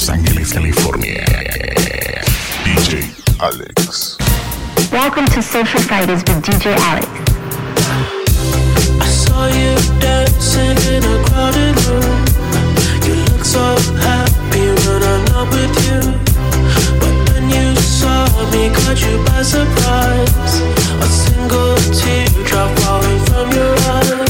Los Ángeles, California. DJ Alex. Welcome to Social Fighters with DJ Alex. I saw you dancing in a crowded room. You look so happy when I'm not with you. But you saw me, caught you by surprise. A single teardrop falling from your eyes.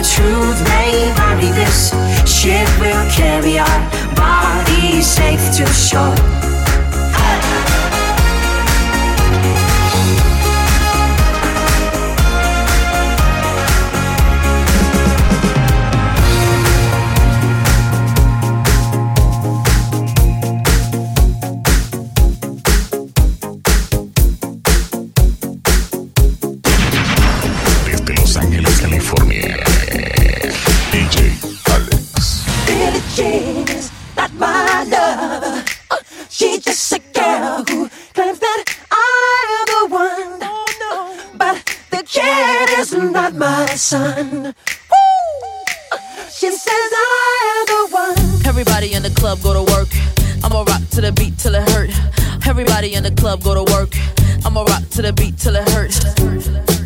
the truth may vary. This ship will carry our bodies safe to shore. She says I am the one. Everybody in the club go to work. I'ma rock to the beat till it hurt. Everybody in the club go to work. I'ma rock to the beat till it hurt.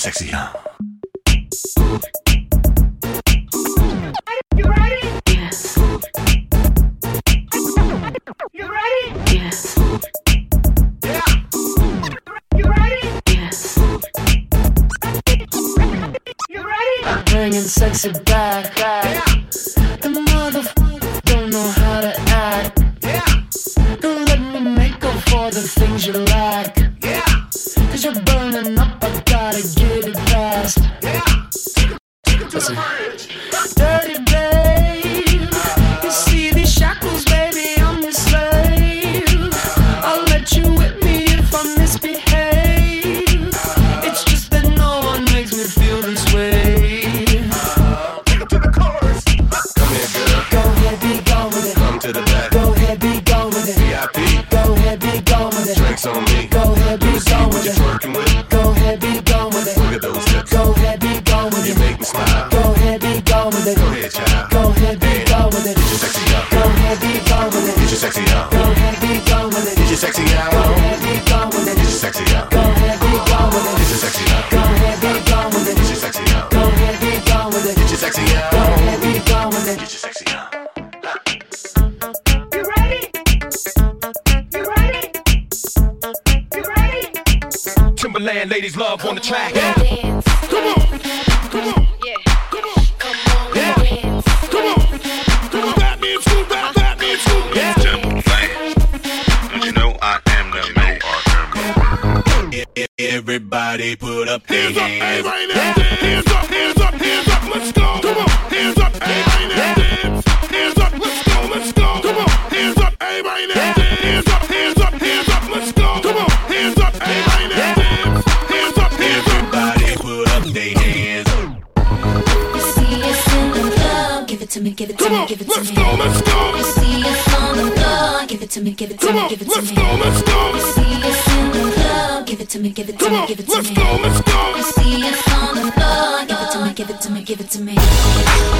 sexy, huh? You ready? You ready? Yeah. You ready? You ready? Bringing sexy back. back. Yeah. Everybody put up their hands. right. Hands up, hands up, hands up. Let's go. Come on. Hands up, hey, right now. Dance. Hands up, let's go, let's go. Come on. Hands up, hey, right now. Hands up, hands up, hands up. Let's go. Come on. Hands up, hey, right now. Dance. Hands up, hands up. Everybody put up their hands. You see us in the club, give it to me, give it to Come me, on. give it to Let's me. go, let's go. You see us on the floor, give it to me, give it to Come me, on. give it to Let's me. Give it to me,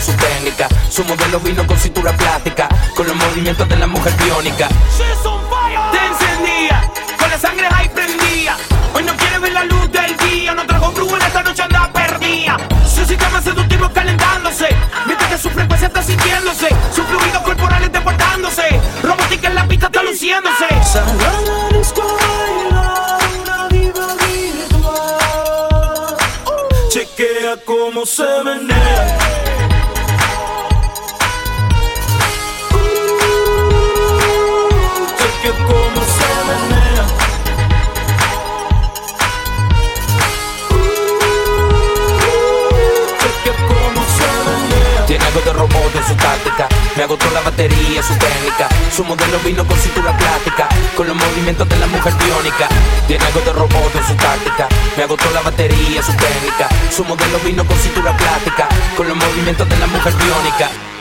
Su técnica. Su modelo vino con cintura plástica. Con los movimientos de la mujer biónica. She's on fire. Te encendía, con la sangre ahí prendía. Hoy no quiere ver la luz del día. No trajo brújula, esta noche anda perdida. Su sistema seductivo calentándose. Mientras que su frecuencia está sintiéndose. Sus fluidos corporales deportándose. Robótica en la pista está luciéndose. Chequea cómo se menea. Algo de robot en su táctica. Me agotó la batería, su técnica. Su modelo vino con cintura plástica. Con los movimientos de la mujer biónica. Tiene algo de robot en su táctica. Me agotó la batería, su técnica. Su modelo vino con cintura plástica. Con los movimientos de la mujer biónica.